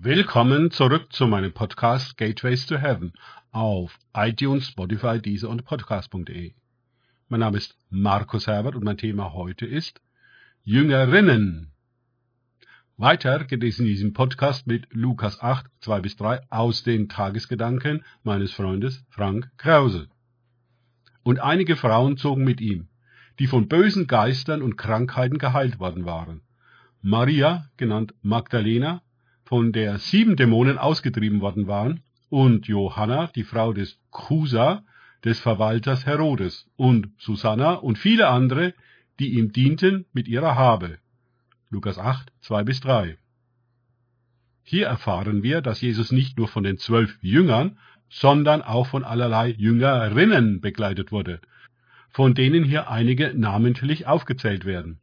Willkommen zurück zu meinem Podcast Gateways to Heaven auf iTunes, Spotify, Deezer und Podcast.de. Mein Name ist Markus Herbert und mein Thema heute ist Jüngerinnen. Weiter geht es in diesem Podcast mit Lukas 8, 2 bis 3 aus den Tagesgedanken meines Freundes Frank Krause. Und einige Frauen zogen mit ihm, die von bösen Geistern und Krankheiten geheilt worden waren. Maria, genannt Magdalena, von der sieben Dämonen ausgetrieben worden waren, und Johanna, die Frau des Chusa, des Verwalters Herodes, und Susanna und viele andere, die ihm dienten mit ihrer Habe. Lukas 8, 2 bis 3. Hier erfahren wir, dass Jesus nicht nur von den zwölf Jüngern, sondern auch von allerlei Jüngerinnen begleitet wurde, von denen hier einige namentlich aufgezählt werden.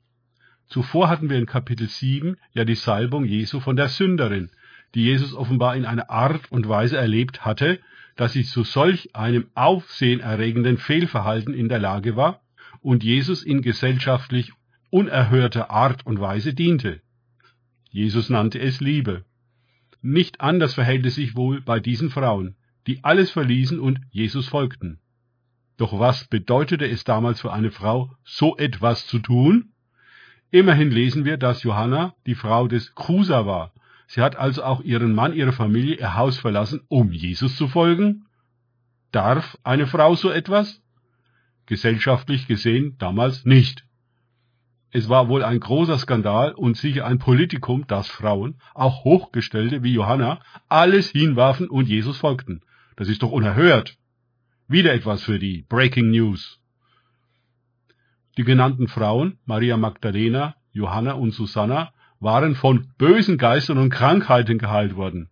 Zuvor hatten wir in Kapitel 7 ja die Salbung Jesu von der Sünderin, die Jesus offenbar in einer Art und Weise erlebt hatte, dass sie zu solch einem aufsehenerregenden Fehlverhalten in der Lage war und Jesus in gesellschaftlich unerhörter Art und Weise diente. Jesus nannte es Liebe. Nicht anders verhält es sich wohl bei diesen Frauen, die alles verließen und Jesus folgten. Doch was bedeutete es damals für eine Frau, so etwas zu tun? Immerhin lesen wir, dass Johanna die Frau des Chusa war. Sie hat also auch ihren Mann, ihre Familie, ihr Haus verlassen, um Jesus zu folgen? Darf eine Frau so etwas? Gesellschaftlich gesehen damals nicht. Es war wohl ein großer Skandal und sicher ein Politikum, dass Frauen, auch Hochgestellte wie Johanna, alles hinwarfen und Jesus folgten. Das ist doch unerhört. Wieder etwas für die Breaking News. Die genannten Frauen, Maria Magdalena, Johanna und Susanna, waren von bösen Geistern und Krankheiten geheilt worden.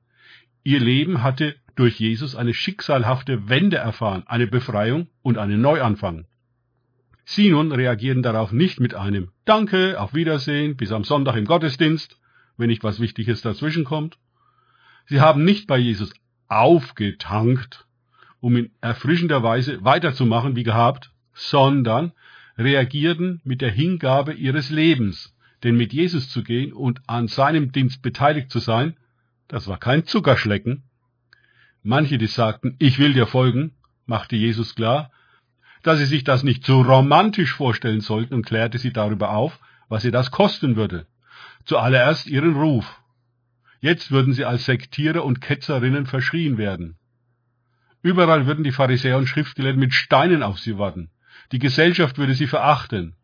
Ihr Leben hatte durch Jesus eine schicksalhafte Wende erfahren, eine Befreiung und einen Neuanfang. Sie nun reagieren darauf nicht mit einem Danke, auf Wiedersehen, bis am Sonntag im Gottesdienst, wenn nicht was Wichtiges dazwischenkommt. Sie haben nicht bei Jesus aufgetankt, um in erfrischender Weise weiterzumachen wie gehabt, sondern reagierten mit der Hingabe ihres Lebens, denn mit Jesus zu gehen und an seinem Dienst beteiligt zu sein, das war kein Zuckerschlecken. Manche, die sagten, ich will dir folgen, machte Jesus klar, dass sie sich das nicht zu romantisch vorstellen sollten und klärte sie darüber auf, was sie das kosten würde. Zuallererst ihren Ruf. Jetzt würden sie als Sektierer und Ketzerinnen verschrien werden. Überall würden die Pharisäer und Schriftgelehrten mit Steinen auf sie warten. Die Gesellschaft würde sie verachten.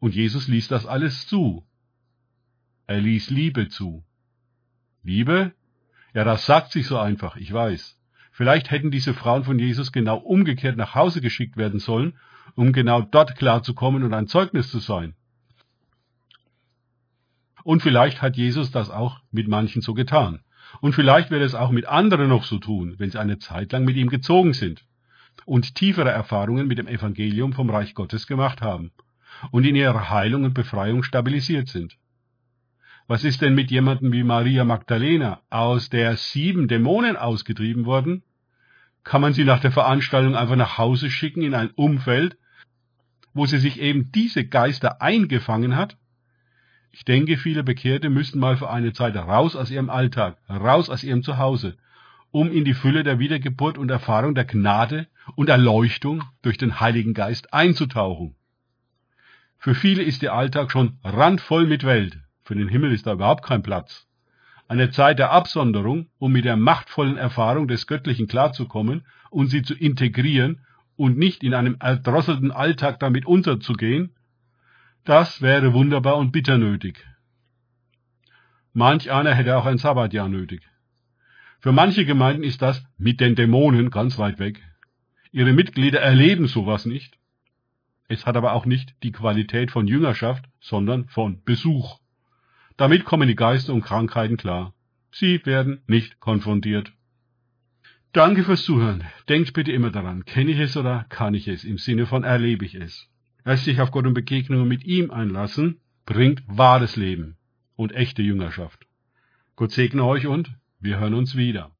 Und Jesus ließ das alles zu. Er ließ Liebe zu. Liebe? Ja, das sagt sich so einfach, ich weiß. Vielleicht hätten diese Frauen von Jesus genau umgekehrt nach Hause geschickt werden sollen, um genau dort klarzukommen und ein Zeugnis zu sein. Und vielleicht hat Jesus das auch mit manchen so getan. Und vielleicht wird es auch mit anderen noch so tun, wenn sie eine Zeit lang mit ihm gezogen sind und tiefere Erfahrungen mit dem Evangelium vom Reich Gottes gemacht haben und in ihrer Heilung und Befreiung stabilisiert sind. Was ist denn mit jemandem wie Maria Magdalena, aus der sieben Dämonen ausgetrieben worden? Kann man sie nach der Veranstaltung einfach nach Hause schicken in ein Umfeld, wo sie sich eben diese Geister eingefangen hat? Ich denke, viele Bekehrte müssten mal für eine Zeit raus aus ihrem Alltag, raus aus ihrem Zuhause, um in die Fülle der Wiedergeburt und Erfahrung der Gnade und Erleuchtung durch den Heiligen Geist einzutauchen. Für viele ist der Alltag schon randvoll mit Welt, für den Himmel ist da überhaupt kein Platz. Eine Zeit der Absonderung, um mit der machtvollen Erfahrung des Göttlichen klarzukommen und sie zu integrieren und nicht in einem erdrosselten Alltag damit unterzugehen, das wäre wunderbar und bitter nötig. Manch einer hätte auch ein Sabbatjahr nötig. Für manche Gemeinden ist das mit den Dämonen ganz weit weg. Ihre Mitglieder erleben sowas nicht. Es hat aber auch nicht die Qualität von Jüngerschaft, sondern von Besuch. Damit kommen die Geister und Krankheiten klar. Sie werden nicht konfrontiert. Danke fürs Zuhören. Denkt bitte immer daran, kenne ich es oder kann ich es, im Sinne von erlebe ich es. Erst sich auf Gott und Begegnungen mit ihm einlassen, bringt wahres Leben und echte Jüngerschaft. Gott segne euch und wir hören uns wieder.